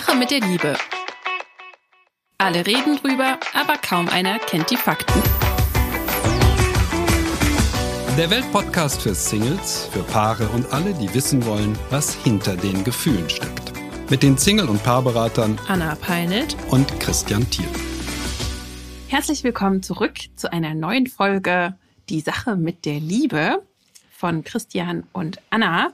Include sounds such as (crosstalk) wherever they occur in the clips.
Sache mit der Liebe. Alle reden drüber, aber kaum einer kennt die Fakten. Der Weltpodcast für Singles, für Paare und alle, die wissen wollen, was hinter den Gefühlen steckt. Mit den Single- und Paarberatern Anna Peinelt und Christian Thiel. Herzlich willkommen zurück zu einer neuen Folge Die Sache mit der Liebe von Christian und Anna.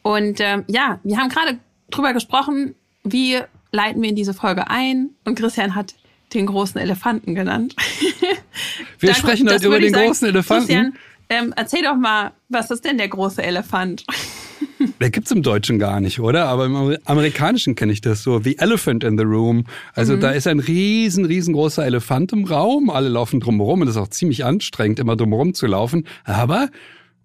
Und ähm, ja, wir haben gerade drüber gesprochen, wie leiten wir in diese Folge ein. Und Christian hat den großen Elefanten genannt. (laughs) Wir Danke, sprechen heute über den sagen. großen Elefanten. Christian, ähm, erzähl doch mal, was ist denn der große Elefant? (laughs) Der gibt's im Deutschen gar nicht, oder? Aber im Amer- Amerikanischen kenne ich das so. The Elephant in the Room. Also da ist ein riesen, riesengroßer Elefant im Raum. Alle laufen drumherum und es ist auch ziemlich anstrengend, immer drumherum zu laufen. Aber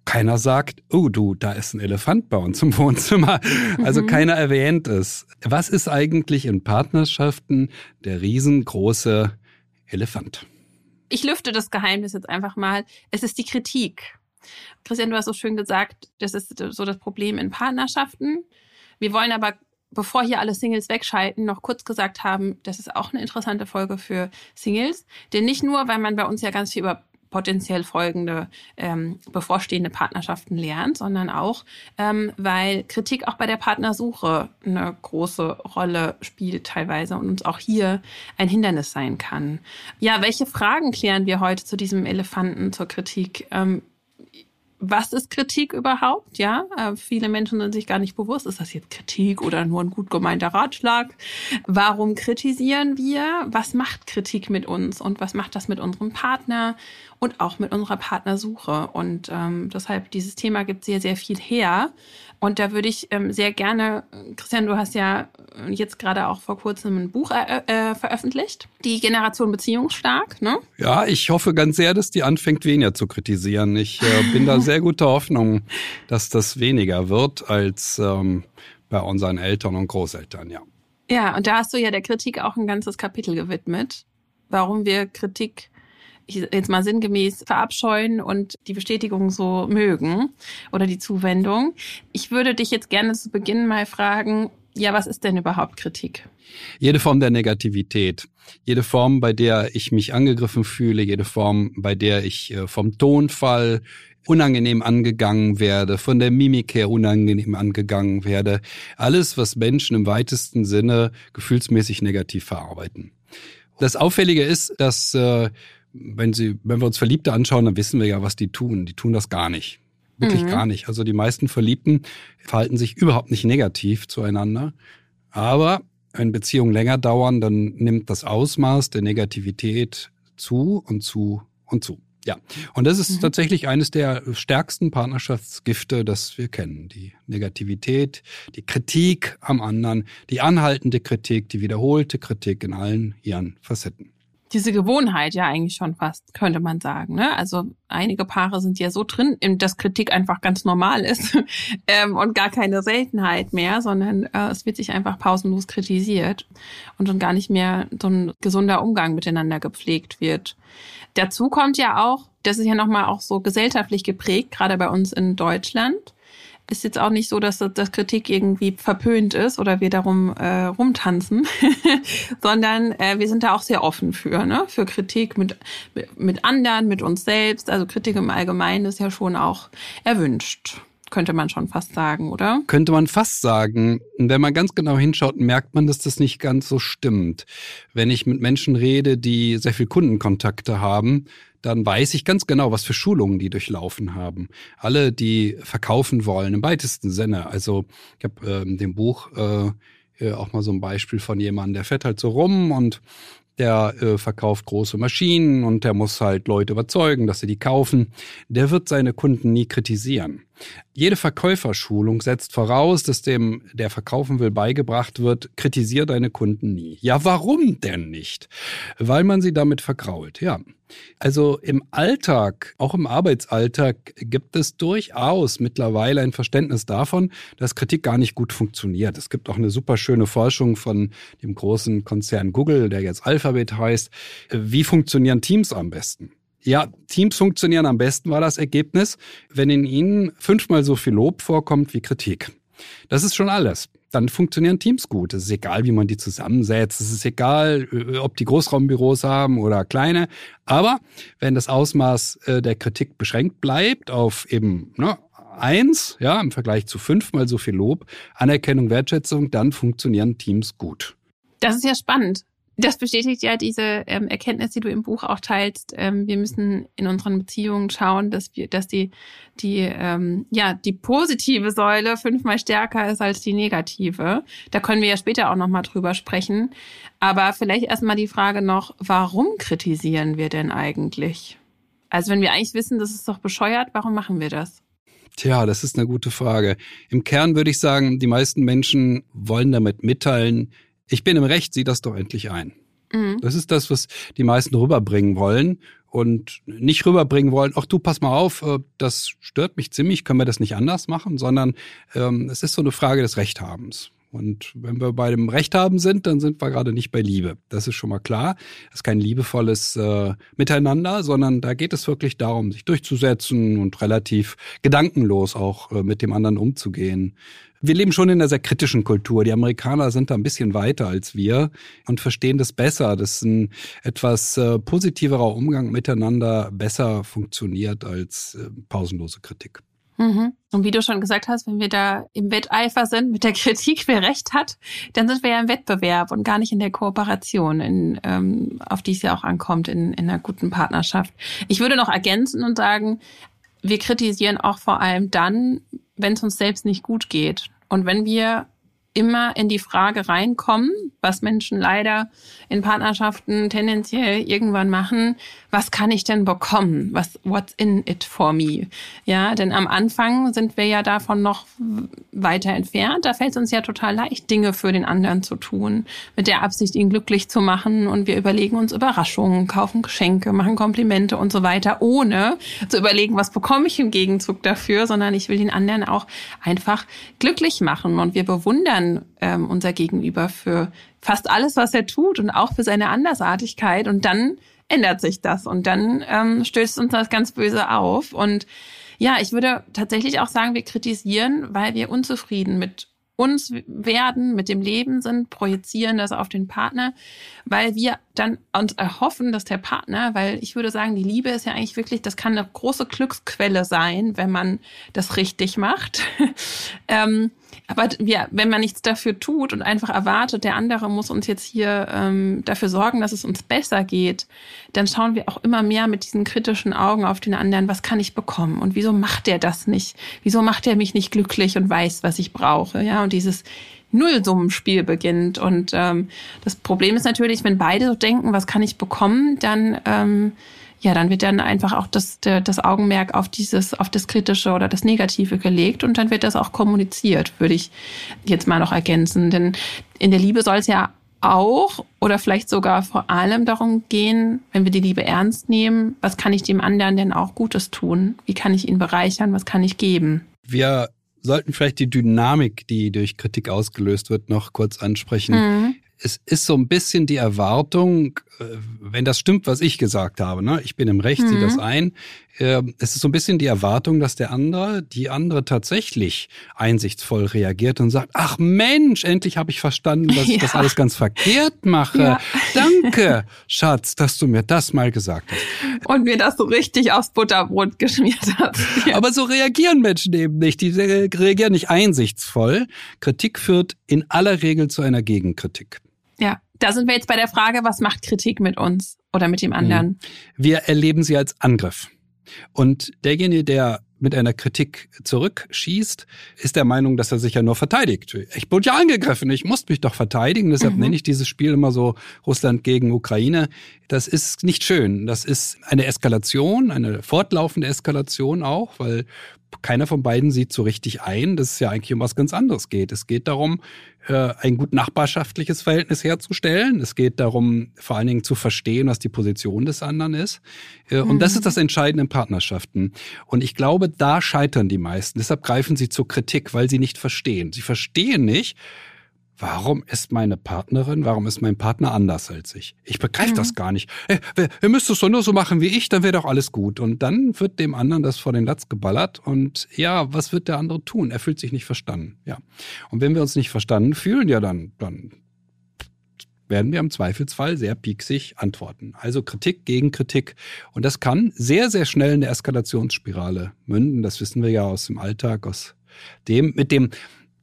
keiner sagt, oh du, da ist ein Elefant bei uns im Wohnzimmer. Also keiner erwähnt es. Was ist eigentlich in Partnerschaften der riesengroße Elefant? Ich lüfte das Geheimnis jetzt einfach mal. Es ist die Kritik. Christian, du hast so schön gesagt, das ist so das Problem in Partnerschaften. Wir wollen aber, bevor hier alle Singles wegschalten, noch kurz gesagt haben, das ist auch eine interessante Folge für Singles. Denn nicht nur, weil man bei uns ja ganz viel über potenziell folgende ähm, bevorstehende Partnerschaften lernt, sondern auch, ähm, weil Kritik auch bei der Partnersuche eine große Rolle spielt teilweise und uns auch hier ein Hindernis sein kann. Ja, welche Fragen klären wir heute zu diesem Elefanten zur Kritik? Ähm, was ist Kritik überhaupt? Ja, äh, viele Menschen sind sich gar nicht bewusst, ist das jetzt Kritik oder nur ein gut gemeinter Ratschlag? Warum kritisieren wir? Was macht Kritik mit uns und was macht das mit unserem Partner und auch mit unserer Partnersuche? Und ähm, deshalb dieses Thema gibt sehr, sehr viel her. Und da würde ich ähm, sehr gerne, Christian, du hast ja jetzt gerade auch vor kurzem ein Buch äh, äh, veröffentlicht, die Generation Beziehungsstark, ne? Ja, ich hoffe ganz sehr, dass die anfängt, weniger zu kritisieren. Ich äh, bin da sehr guter Hoffnung, dass das weniger wird als ähm, bei unseren Eltern und Großeltern, ja. Ja, und da hast du ja der Kritik auch ein ganzes Kapitel gewidmet, warum wir Kritik ich jetzt mal sinngemäß verabscheuen und die Bestätigung so mögen oder die Zuwendung. Ich würde dich jetzt gerne zu Beginn mal fragen, ja, was ist denn überhaupt Kritik? Jede Form der Negativität, jede Form, bei der ich mich angegriffen fühle, jede Form, bei der ich äh, vom Tonfall unangenehm angegangen werde, von der Mimik her unangenehm angegangen werde. Alles, was Menschen im weitesten Sinne gefühlsmäßig negativ verarbeiten. Das Auffällige ist, dass äh, wenn sie, wenn wir uns Verliebte anschauen, dann wissen wir ja, was die tun. Die tun das gar nicht. Wirklich Mhm. gar nicht. Also die meisten Verliebten verhalten sich überhaupt nicht negativ zueinander. Aber wenn Beziehungen länger dauern, dann nimmt das Ausmaß der Negativität zu und zu und zu. Ja, und das ist Mhm. tatsächlich eines der stärksten Partnerschaftsgifte, das wir kennen. Die Negativität, die Kritik am anderen, die anhaltende Kritik, die wiederholte Kritik in allen ihren Facetten. Diese Gewohnheit ja eigentlich schon fast, könnte man sagen. Ne? Also einige Paare sind ja so drin, in- dass Kritik einfach ganz normal ist (laughs) ähm, und gar keine Seltenheit mehr, sondern äh, es wird sich einfach pausenlos kritisiert und dann gar nicht mehr so ein gesunder Umgang miteinander gepflegt wird. Dazu kommt ja auch, das ist ja nochmal auch so gesellschaftlich geprägt, gerade bei uns in Deutschland. Ist jetzt auch nicht so, dass das Kritik irgendwie verpönt ist oder wir darum äh, rumtanzen, (laughs) sondern äh, wir sind da auch sehr offen für, ne? Für Kritik mit, mit anderen, mit uns selbst. Also Kritik im Allgemeinen ist ja schon auch erwünscht, könnte man schon fast sagen, oder? Könnte man fast sagen, wenn man ganz genau hinschaut, merkt man, dass das nicht ganz so stimmt. Wenn ich mit Menschen rede, die sehr viel Kundenkontakte haben, dann weiß ich ganz genau, was für Schulungen die durchlaufen haben. Alle, die verkaufen wollen, im weitesten Sinne. Also ich habe äh, in dem Buch äh, äh, auch mal so ein Beispiel von jemandem, der fährt halt so rum und der äh, verkauft große Maschinen und der muss halt Leute überzeugen, dass sie die kaufen. Der wird seine Kunden nie kritisieren. Jede Verkäuferschulung setzt voraus, dass dem, der verkaufen will, beigebracht wird, kritisier deine Kunden nie. Ja, warum denn nicht? Weil man sie damit vergrault, ja. Also im Alltag, auch im Arbeitsalltag, gibt es durchaus mittlerweile ein Verständnis davon, dass Kritik gar nicht gut funktioniert. Es gibt auch eine super schöne Forschung von dem großen Konzern Google, der jetzt Alphabet heißt. Wie funktionieren Teams am besten? Ja, Teams funktionieren am besten war das Ergebnis, wenn in ihnen fünfmal so viel Lob vorkommt wie Kritik. Das ist schon alles. dann funktionieren Teams gut. Es ist egal, wie man die zusammensetzt. Es ist egal, äh, ob die Großraumbüros haben oder kleine. Aber wenn das Ausmaß äh, der Kritik beschränkt bleibt auf eben ne, eins, ja, im Vergleich zu fünfmal so viel Lob, Anerkennung, Wertschätzung, dann funktionieren Teams gut. Das ist ja spannend das bestätigt ja diese ähm, Erkenntnis, die du im Buch auch teilst. Ähm, wir müssen in unseren Beziehungen schauen, dass wir, dass die, die, ähm, ja, die positive Säule fünfmal stärker ist als die negative. Da können wir ja später auch nochmal drüber sprechen. Aber vielleicht erstmal die Frage noch, warum kritisieren wir denn eigentlich? Also wenn wir eigentlich wissen, das ist doch bescheuert, warum machen wir das? Tja, das ist eine gute Frage. Im Kern würde ich sagen, die meisten Menschen wollen damit mitteilen, ich bin im Recht, sieh das doch endlich ein. Mhm. Das ist das, was die meisten rüberbringen wollen und nicht rüberbringen wollen, ach du, pass mal auf, äh, das stört mich ziemlich, können wir das nicht anders machen, sondern ähm, es ist so eine Frage des Rechthabens. Und wenn wir bei dem Recht haben sind, dann sind wir gerade nicht bei Liebe. Das ist schon mal klar. Das ist kein liebevolles äh, Miteinander, sondern da geht es wirklich darum, sich durchzusetzen und relativ gedankenlos auch äh, mit dem anderen umzugehen. Wir leben schon in einer sehr kritischen Kultur. Die Amerikaner sind da ein bisschen weiter als wir und verstehen das besser, dass ein etwas äh, positiverer Umgang miteinander besser funktioniert als äh, pausenlose Kritik. Mhm. Und wie du schon gesagt hast, wenn wir da im Wetteifer sind mit der Kritik, wer recht hat, dann sind wir ja im Wettbewerb und gar nicht in der Kooperation, in, ähm, auf die es ja auch ankommt in, in einer guten Partnerschaft. Ich würde noch ergänzen und sagen, wir kritisieren auch vor allem dann, wenn es uns selbst nicht gut geht. Und wenn wir immer in die Frage reinkommen, was Menschen leider in Partnerschaften tendenziell irgendwann machen, was kann ich denn bekommen? Was, what's in it for me? Ja, denn am Anfang sind wir ja davon noch weiter entfernt. Da fällt es uns ja total leicht, Dinge für den anderen zu tun, mit der Absicht, ihn glücklich zu machen. Und wir überlegen uns Überraschungen, kaufen Geschenke, machen Komplimente und so weiter, ohne zu überlegen, was bekomme ich im Gegenzug dafür, sondern ich will den anderen auch einfach glücklich machen. Und wir bewundern ähm, unser Gegenüber für fast alles, was er tut und auch für seine Andersartigkeit. Und dann ändert sich das und dann ähm, stößt uns das ganz böse auf. Und ja, ich würde tatsächlich auch sagen, wir kritisieren, weil wir unzufrieden mit uns werden, mit dem Leben sind, projizieren das auf den Partner, weil wir dann uns erhoffen, dass der Partner, weil ich würde sagen, die Liebe ist ja eigentlich wirklich, das kann eine große Glücksquelle sein, wenn man das richtig macht. (laughs) ähm, aber ja, wenn man nichts dafür tut und einfach erwartet, der andere muss uns jetzt hier ähm, dafür sorgen, dass es uns besser geht, dann schauen wir auch immer mehr mit diesen kritischen Augen auf den anderen, was kann ich bekommen und wieso macht der das nicht? Wieso macht er mich nicht glücklich und weiß, was ich brauche? Ja, und dieses Nullsummenspiel beginnt. Und ähm, das Problem ist natürlich, wenn beide so denken, was kann ich bekommen, dann ähm, ja, dann wird dann einfach auch das, das Augenmerk auf dieses, auf das Kritische oder das Negative gelegt und dann wird das auch kommuniziert, würde ich jetzt mal noch ergänzen. Denn in der Liebe soll es ja auch oder vielleicht sogar vor allem darum gehen, wenn wir die Liebe ernst nehmen, was kann ich dem anderen denn auch Gutes tun? Wie kann ich ihn bereichern? Was kann ich geben? Wir sollten vielleicht die Dynamik, die durch Kritik ausgelöst wird, noch kurz ansprechen. Mhm es ist so ein bisschen die Erwartung, äh, wenn das stimmt, was ich gesagt habe, ne? ich bin im Recht, mhm. sieh das ein, äh, es ist so ein bisschen die Erwartung, dass der andere, die andere tatsächlich einsichtsvoll reagiert und sagt, ach Mensch, endlich habe ich verstanden, dass (laughs) ja. ich das alles ganz verkehrt mache. Ja. Danke, Schatz, dass du mir das mal gesagt hast. Und mir das so richtig aufs Butterbrot geschmiert hast. (laughs) Ja. Aber so reagieren Menschen eben nicht. Die reagieren nicht einsichtsvoll. Kritik führt in aller Regel zu einer Gegenkritik. Da sind wir jetzt bei der Frage, was macht Kritik mit uns oder mit dem anderen? Mhm. Wir erleben sie als Angriff. Und derjenige, der mit einer Kritik zurückschießt, ist der Meinung, dass er sich ja nur verteidigt. Ich wurde ja angegriffen, ich muss mich doch verteidigen. Deshalb mhm. nenne ich dieses Spiel immer so Russland gegen Ukraine. Das ist nicht schön. Das ist eine Eskalation, eine fortlaufende Eskalation auch, weil keiner von beiden sieht so richtig ein, dass es ja eigentlich um was ganz anderes geht. Es geht darum, äh, ein gut nachbarschaftliches Verhältnis herzustellen. Es geht darum, vor allen Dingen zu verstehen, was die Position des anderen ist. Äh, und das ist das Entscheidende in Partnerschaften. Und ich glaube, da scheitern die meisten. Deshalb greifen sie zur Kritik, weil sie nicht verstehen. Sie verstehen nicht, warum ist meine Partnerin, warum ist mein Partner anders als ich? Ich begreife mhm. das gar nicht. Ey, ihr müsst es doch nur so machen wie ich, dann wäre doch alles gut. Und dann wird dem anderen das vor den Latz geballert und ja, was wird der andere tun? Er fühlt sich nicht verstanden. Ja. Und wenn wir uns nicht verstanden fühlen, ja, dann, dann werden wir im Zweifelsfall sehr pieksig antworten. Also Kritik gegen Kritik. Und das kann sehr, sehr schnell in der Eskalationsspirale münden. Das wissen wir ja aus dem Alltag, aus dem, mit dem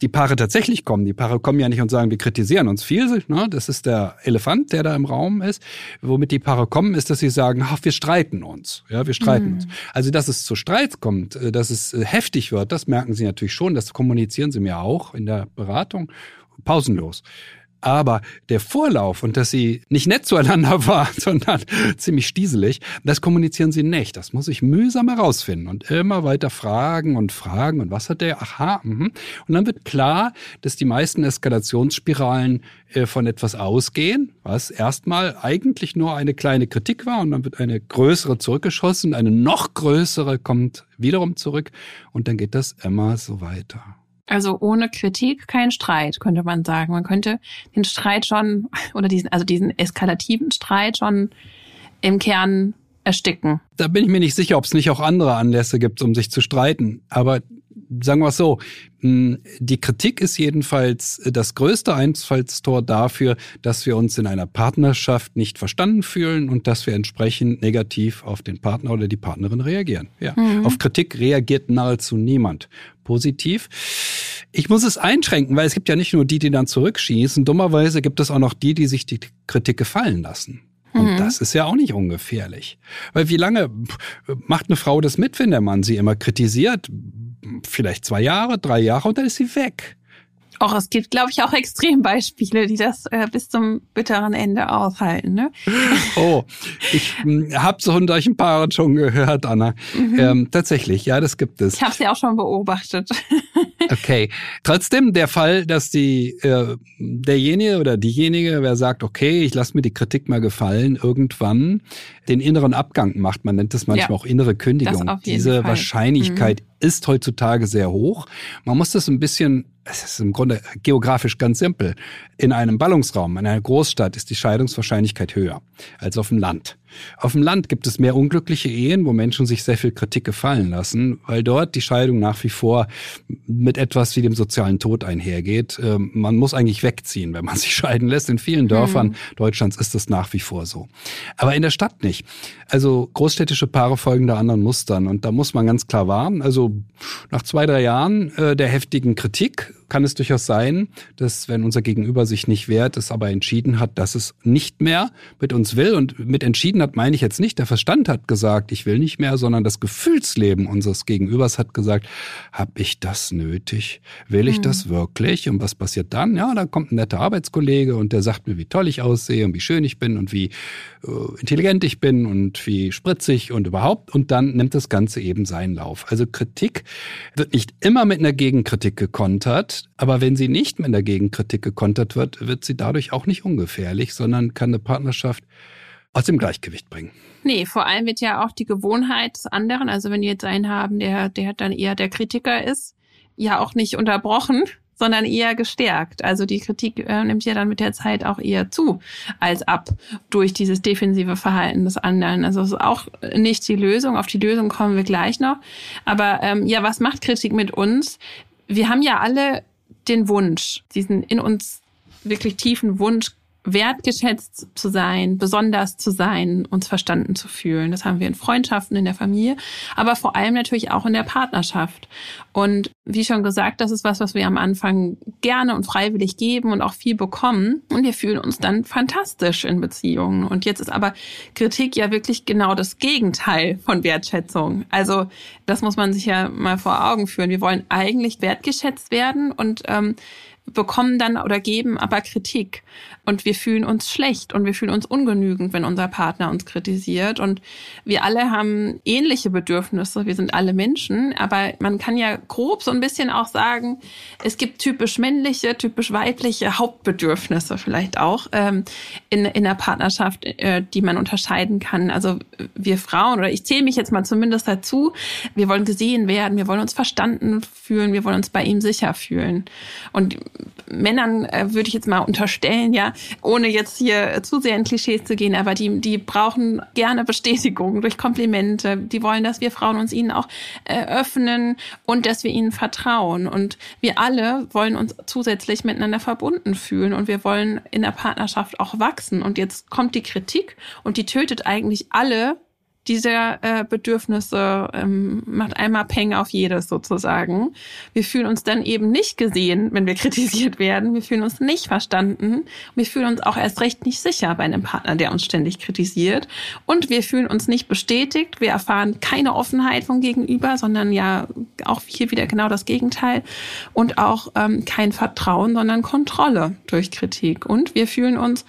die Paare tatsächlich kommen. Die Paare kommen ja nicht und sagen, wir kritisieren uns viel. Ne? Das ist der Elefant, der da im Raum ist. Womit die Paare kommen, ist, dass sie sagen, ach, wir streiten uns. Ja, wir streiten mhm. uns. Also, dass es zu Streit kommt, äh, dass es äh, heftig wird, das merken sie natürlich schon. Das kommunizieren sie mir auch in der Beratung pausenlos. Aber der Vorlauf und dass sie nicht nett zueinander (laughs) waren, sondern (laughs) ziemlich stieselig, das kommunizieren sie nicht. Das muss ich mühsam herausfinden und immer weiter fragen und fragen. Und was hat der? Aha. Mh. Und dann wird klar, dass die meisten Eskalationsspiralen äh, von etwas ausgehen, was erstmal eigentlich nur eine kleine Kritik war und dann wird eine größere zurückgeschossen, eine noch größere kommt wiederum zurück und dann geht das immer so weiter. Also ohne Kritik kein Streit, könnte man sagen. Man könnte den Streit schon, oder diesen, also diesen eskalativen Streit schon im Kern ersticken. Da bin ich mir nicht sicher, ob es nicht auch andere Anlässe gibt, um sich zu streiten. Aber sagen wir es so, hm, die Kritik ist jedenfalls das größte Einfallstor dafür, dass wir uns in einer Partnerschaft nicht verstanden fühlen und dass wir entsprechend negativ auf den Partner oder die Partnerin reagieren. Ja. Mhm. Auf Kritik reagiert nahezu niemand positiv. Ich muss es einschränken, weil es gibt ja nicht nur die, die dann zurückschießen. Dummerweise gibt es auch noch die, die sich die Kritik gefallen lassen. Und mhm. das ist ja auch nicht ungefährlich. Weil wie lange macht eine Frau das mit, wenn der Mann sie immer kritisiert? Vielleicht zwei Jahre, drei Jahre und dann ist sie weg. Auch es gibt, glaube ich, auch Extrembeispiele, die das äh, bis zum bitteren Ende aushalten. Ne? (laughs) Oh, ich hm, habe so von solchen Paaren schon gehört, Anna. Mhm. Ähm, tatsächlich, ja, das gibt es. Ich habe sie auch schon beobachtet. (laughs) okay. Trotzdem der Fall, dass die äh, derjenige oder diejenige, wer sagt, okay, ich lasse mir die Kritik mal gefallen, irgendwann den inneren Abgang macht. Man nennt das manchmal ja, auch innere Kündigung. Diese Fall. Wahrscheinlichkeit mhm. Ist heutzutage sehr hoch. Man muss das ein bisschen es ist im Grunde geografisch ganz simpel. In einem Ballungsraum, in einer Großstadt ist die Scheidungswahrscheinlichkeit höher als auf dem Land. Auf dem Land gibt es mehr unglückliche Ehen, wo Menschen sich sehr viel Kritik gefallen lassen, weil dort die Scheidung nach wie vor mit etwas wie dem sozialen Tod einhergeht. Ähm, man muss eigentlich wegziehen, wenn man (laughs) sich scheiden lässt. In vielen Dörfern mhm. Deutschlands ist das nach wie vor so. Aber in der Stadt nicht. Also großstädtische Paare folgen da anderen Mustern und da muss man ganz klar warnen. Also nach zwei, drei Jahren äh, der heftigen Kritik kann es durchaus sein, dass wenn unser Gegenüber sich nicht wehrt, es aber entschieden hat, dass es nicht mehr mit uns will. Und mit entschieden hat meine ich jetzt nicht, der Verstand hat gesagt, ich will nicht mehr, sondern das Gefühlsleben unseres Gegenübers hat gesagt, habe ich das nötig? Will ich mhm. das wirklich? Und was passiert dann? Ja, dann kommt ein netter Arbeitskollege und der sagt mir, wie toll ich aussehe und wie schön ich bin und wie äh, intelligent ich bin und wie spritzig und überhaupt. Und dann nimmt das Ganze eben seinen Lauf. Also Kritik wird nicht immer mit einer Gegenkritik gekontert, aber wenn sie nicht mit einer Gegenkritik gekontert wird, wird sie dadurch auch nicht ungefährlich, sondern kann eine Partnerschaft aus dem Gleichgewicht bringen. Nee, vor allem wird ja auch die Gewohnheit des anderen, also wenn die jetzt einen haben, der, der dann eher der Kritiker ist, ja auch nicht unterbrochen, sondern eher gestärkt. Also die Kritik äh, nimmt ja dann mit der Zeit auch eher zu als ab durch dieses defensive Verhalten des anderen. Also es ist auch nicht die Lösung. Auf die Lösung kommen wir gleich noch. Aber ähm, ja, was macht Kritik mit uns? Wir haben ja alle den Wunsch, diesen in uns wirklich tiefen Wunsch, wertgeschätzt zu sein, besonders zu sein, uns verstanden zu fühlen. Das haben wir in Freundschaften, in der Familie, aber vor allem natürlich auch in der Partnerschaft. Und wie schon gesagt, das ist was, was wir am Anfang gerne und freiwillig geben und auch viel bekommen. Und wir fühlen uns dann fantastisch in Beziehungen. Und jetzt ist aber Kritik ja wirklich genau das Gegenteil von Wertschätzung. Also das muss man sich ja mal vor Augen führen. Wir wollen eigentlich wertgeschätzt werden und ähm, bekommen dann oder geben aber Kritik. Und wir fühlen uns schlecht und wir fühlen uns ungenügend, wenn unser Partner uns kritisiert. Und wir alle haben ähnliche Bedürfnisse, wir sind alle Menschen, aber man kann ja grob so ein bisschen auch sagen, es gibt typisch männliche, typisch weibliche Hauptbedürfnisse vielleicht auch ähm, in, in der Partnerschaft, äh, die man unterscheiden kann. Also wir Frauen oder ich zähle mich jetzt mal zumindest dazu, wir wollen gesehen werden, wir wollen uns verstanden fühlen, wir wollen uns bei ihm sicher fühlen. Und Männern äh, würde ich jetzt mal unterstellen, ja, ohne jetzt hier zu sehr in Klischees zu gehen, aber die, die brauchen gerne Bestätigung durch Komplimente. Die wollen, dass wir Frauen uns ihnen auch öffnen und dass wir ihnen vertrauen. Und wir alle wollen uns zusätzlich miteinander verbunden fühlen und wir wollen in der Partnerschaft auch wachsen. Und jetzt kommt die Kritik und die tötet eigentlich alle diese äh, Bedürfnisse ähm, macht einmal Peng auf jedes sozusagen. Wir fühlen uns dann eben nicht gesehen, wenn wir (laughs) kritisiert werden. Wir fühlen uns nicht verstanden. Wir fühlen uns auch erst recht nicht sicher bei einem Partner, der uns ständig kritisiert. Und wir fühlen uns nicht bestätigt. Wir erfahren keine Offenheit vom Gegenüber, sondern ja auch hier wieder genau das Gegenteil. Und auch ähm, kein Vertrauen, sondern Kontrolle durch Kritik. Und wir fühlen uns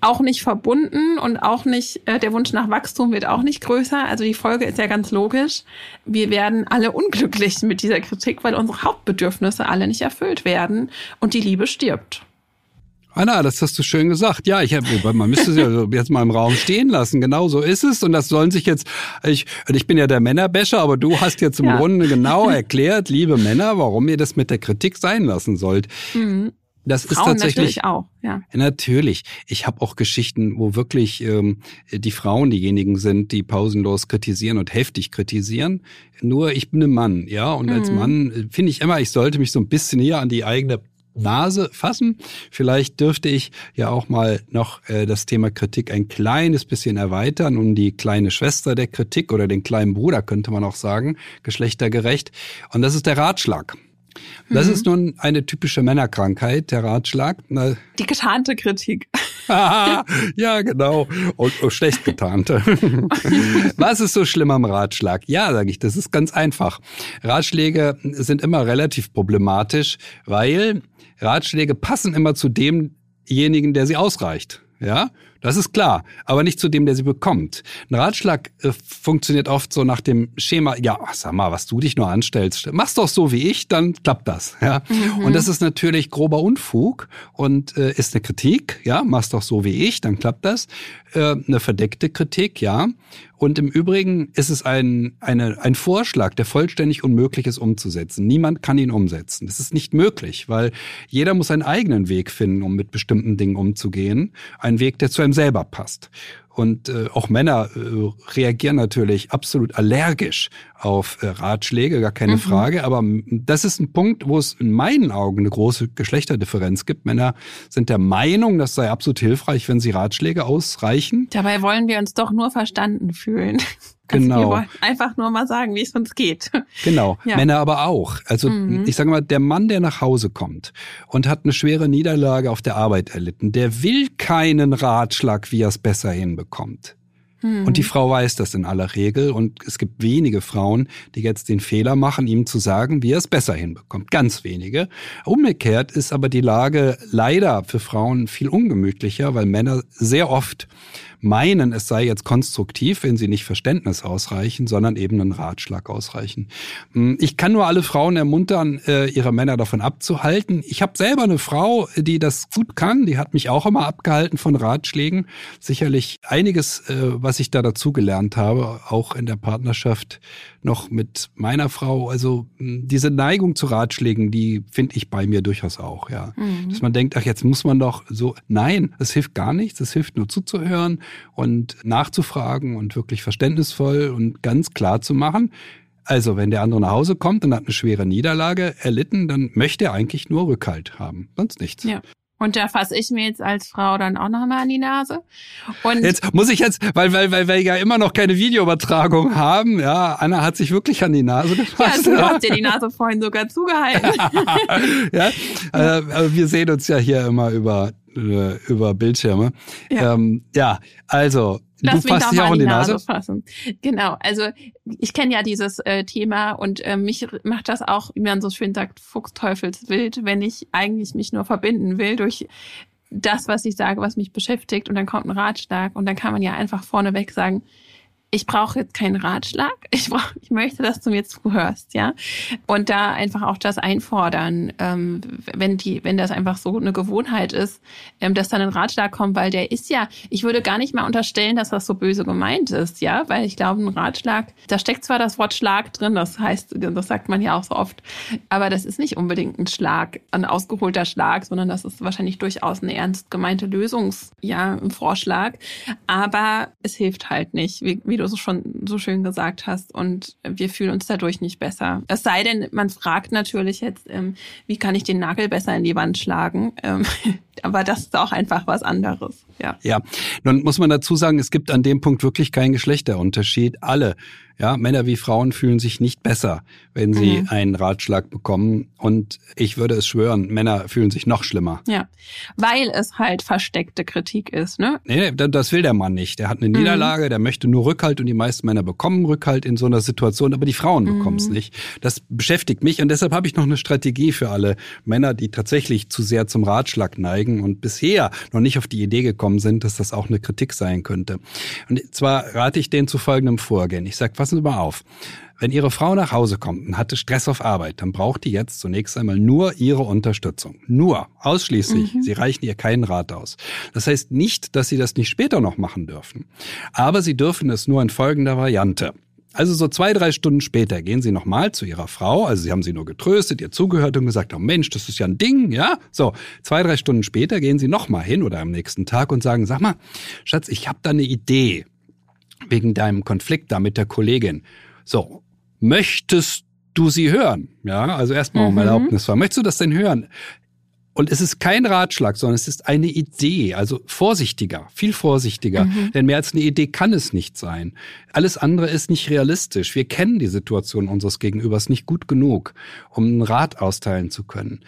auch nicht verbunden und auch nicht, äh, der Wunsch nach Wachstum wird auch nicht größer. Also die Folge ist ja ganz logisch. Wir werden alle unglücklich (laughs) mit dieser Kritik, weil unsere Hauptbedürfnisse alle nicht erfüllt werden und die Liebe stirbt. Anna, das hast du schön gesagt. Ja, ich hab, man müsste sie jetzt mal im Raum stehen lassen. Genau so ist es. Und das sollen sich jetzt, ich, ich bin ja der Männerbäscher, aber du hast jetzt im ja. Grunde genau (laughs) erklärt, liebe Männer, warum ihr das mit der Kritik sein lassen sollt. Mhm. Das Frauen ist tatsächlich natürlich auch, ja. Natürlich. Ich habe auch Geschichten, wo wirklich ähm, die Frauen diejenigen sind, die pausenlos kritisieren und heftig kritisieren. Nur ich bin ein Mann, ja, und mhm. als Mann äh, finde ich immer, ich sollte mich so ein bisschen hier an die eigene Nase fassen. Vielleicht dürfte ich ja auch mal noch äh, das Thema Kritik ein kleines bisschen erweitern und die kleine Schwester der Kritik oder den kleinen Bruder könnte man auch sagen, geschlechtergerecht. Und das ist der Ratschlag. Das mhm. ist nun eine typische Männerkrankheit, der Ratschlag. Die getarnte Kritik. ja, genau. Und, und schlecht getarnte. (laughs) Was ist so schlimm am Ratschlag? Ja, sage ich, das ist ganz einfach. Ratschläge sind immer relativ problematisch, weil Ratschläge passen immer zu demjenigen, der sie ausreicht. Ja, das ist klar, aber nicht zu dem, der sie bekommt. Ein Ratschlag äh, funktioniert oft so nach dem Schema, ja, sag mal, was du dich nur anstellst, mach's doch so wie ich, dann klappt das. Ja? Mhm. Und das ist natürlich grober Unfug und äh, ist eine Kritik, ja, mach's doch so wie ich, dann klappt das. Äh, eine verdeckte Kritik, ja. Und im Übrigen ist es ein, eine, ein Vorschlag, der vollständig unmöglich ist umzusetzen. Niemand kann ihn umsetzen. Das ist nicht möglich, weil jeder muss einen eigenen Weg finden, um mit bestimmten Dingen umzugehen. Ein Weg, der zu einem selber passt. Und äh, auch Männer äh, reagieren natürlich absolut allergisch auf äh, Ratschläge, gar keine mhm. Frage. Aber das ist ein Punkt, wo es in meinen Augen eine große Geschlechterdifferenz gibt. Männer sind der Meinung, das sei absolut hilfreich, wenn sie Ratschläge ausreichen. Dabei wollen wir uns doch nur verstanden fühlen. Also genau. wir wollen einfach nur mal sagen, wie es uns geht. Genau. Ja. Männer aber auch. Also mhm. ich sage mal, der Mann, der nach Hause kommt und hat eine schwere Niederlage auf der Arbeit erlitten, der will keinen Ratschlag, wie er es besser hinbekommt. Mhm. Und die Frau weiß das in aller Regel. Und es gibt wenige Frauen, die jetzt den Fehler machen, ihm zu sagen, wie er es besser hinbekommt. Ganz wenige. Umgekehrt ist aber die Lage leider für Frauen viel ungemütlicher, weil Männer sehr oft meinen, es sei jetzt konstruktiv, wenn sie nicht Verständnis ausreichen, sondern eben einen Ratschlag ausreichen. Hm, ich kann nur alle Frauen ermuntern, äh, ihre Männer davon abzuhalten. Ich habe selber eine Frau, die das gut kann, die hat mich auch immer abgehalten von Ratschlägen. Sicherlich einiges, äh, was ich da dazu gelernt habe, auch in der Partnerschaft noch mit meiner Frau. Also diese Neigung zu Ratschlägen, die finde ich bei mir durchaus auch, ja. Mhm. Dass man denkt, ach, jetzt muss man doch so. Nein, es hilft gar nichts. Es hilft nur zuzuhören und nachzufragen und wirklich verständnisvoll und ganz klar zu machen. Also, wenn der andere nach Hause kommt und hat eine schwere Niederlage erlitten, dann möchte er eigentlich nur Rückhalt haben, sonst nichts. Ja. Und da fasse ich mir jetzt als Frau dann auch nochmal an die Nase. Und jetzt muss ich jetzt, weil, weil, weil wir ja immer noch keine Videoübertragung haben, ja, Anna hat sich wirklich an die Nase gefasst. Ja, du (laughs) hast dir die Nase vorhin sogar zugehalten. (laughs) ja, äh, wir sehen uns ja hier immer über äh, über Bildschirme. Ja, ähm, ja also Lass du fasst dich auch in die Nase. Nase fassen. Genau, also ich kenne ja dieses äh, Thema und äh, mich macht das auch, wie man so schön sagt, Fuchsteufelswild, wenn ich eigentlich mich nur verbinden will durch das, was ich sage, was mich beschäftigt und dann kommt ein Ratschlag und dann kann man ja einfach vorneweg sagen, ich brauche jetzt keinen Ratschlag. Ich, brauch, ich möchte, dass du mir zuhörst, ja. Und da einfach auch das einfordern, ähm, wenn die, wenn das einfach so eine Gewohnheit ist, ähm, dass dann ein Ratschlag kommt, weil der ist ja, ich würde gar nicht mal unterstellen, dass das so böse gemeint ist, ja, weil ich glaube, ein Ratschlag, da steckt zwar das Wort Schlag drin, das heißt, das sagt man ja auch so oft, aber das ist nicht unbedingt ein Schlag, ein ausgeholter Schlag, sondern das ist wahrscheinlich durchaus eine ernst gemeinte Lösungs, ja. Aber es hilft halt nicht, wie, wie du so schon so schön gesagt hast. Und wir fühlen uns dadurch nicht besser. Es sei denn, man fragt natürlich jetzt, ähm, wie kann ich den Nagel besser in die Wand schlagen? Ähm, (laughs) aber das ist auch einfach was anderes. Ja. Ja. Nun muss man dazu sagen, es gibt an dem Punkt wirklich keinen Geschlechterunterschied. Alle ja, Männer wie Frauen fühlen sich nicht besser, wenn sie mhm. einen Ratschlag bekommen. Und ich würde es schwören, Männer fühlen sich noch schlimmer. Ja, weil es halt versteckte Kritik ist, ne? Nee, das will der Mann nicht. Der hat eine mhm. Niederlage, der möchte nur Rückhalt und die meisten Männer bekommen Rückhalt in so einer Situation, aber die Frauen mhm. bekommen es nicht. Das beschäftigt mich und deshalb habe ich noch eine Strategie für alle Männer, die tatsächlich zu sehr zum Ratschlag neigen und bisher noch nicht auf die Idee gekommen sind, dass das auch eine Kritik sein könnte. Und zwar rate ich denen zu folgendem Vorgehen. Ich sage, passen Sie mal auf. Wenn Ihre Frau nach Hause kommt und hatte Stress auf Arbeit, dann braucht die jetzt zunächst einmal nur Ihre Unterstützung. Nur, ausschließlich. Mhm. Sie reichen ihr keinen Rat aus. Das heißt nicht, dass Sie das nicht später noch machen dürfen. Aber Sie dürfen es nur in folgender Variante. Also so zwei, drei Stunden später gehen Sie nochmal zu Ihrer Frau, also Sie haben sie nur getröstet, ihr zugehört und gesagt, oh Mensch, das ist ja ein Ding, ja? So, zwei, drei Stunden später gehen Sie nochmal hin oder am nächsten Tag und sagen, sag mal, Schatz, ich habe da eine Idee wegen deinem Konflikt da mit der Kollegin. So, möchtest du sie hören? Ja, also erstmal um mhm. Erlaubnis fragen. Möchtest du das denn hören? Und es ist kein Ratschlag, sondern es ist eine Idee, also vorsichtiger, viel vorsichtiger. Mhm. Denn mehr als eine Idee kann es nicht sein. Alles andere ist nicht realistisch. Wir kennen die Situation unseres Gegenübers nicht gut genug, um einen Rat austeilen zu können.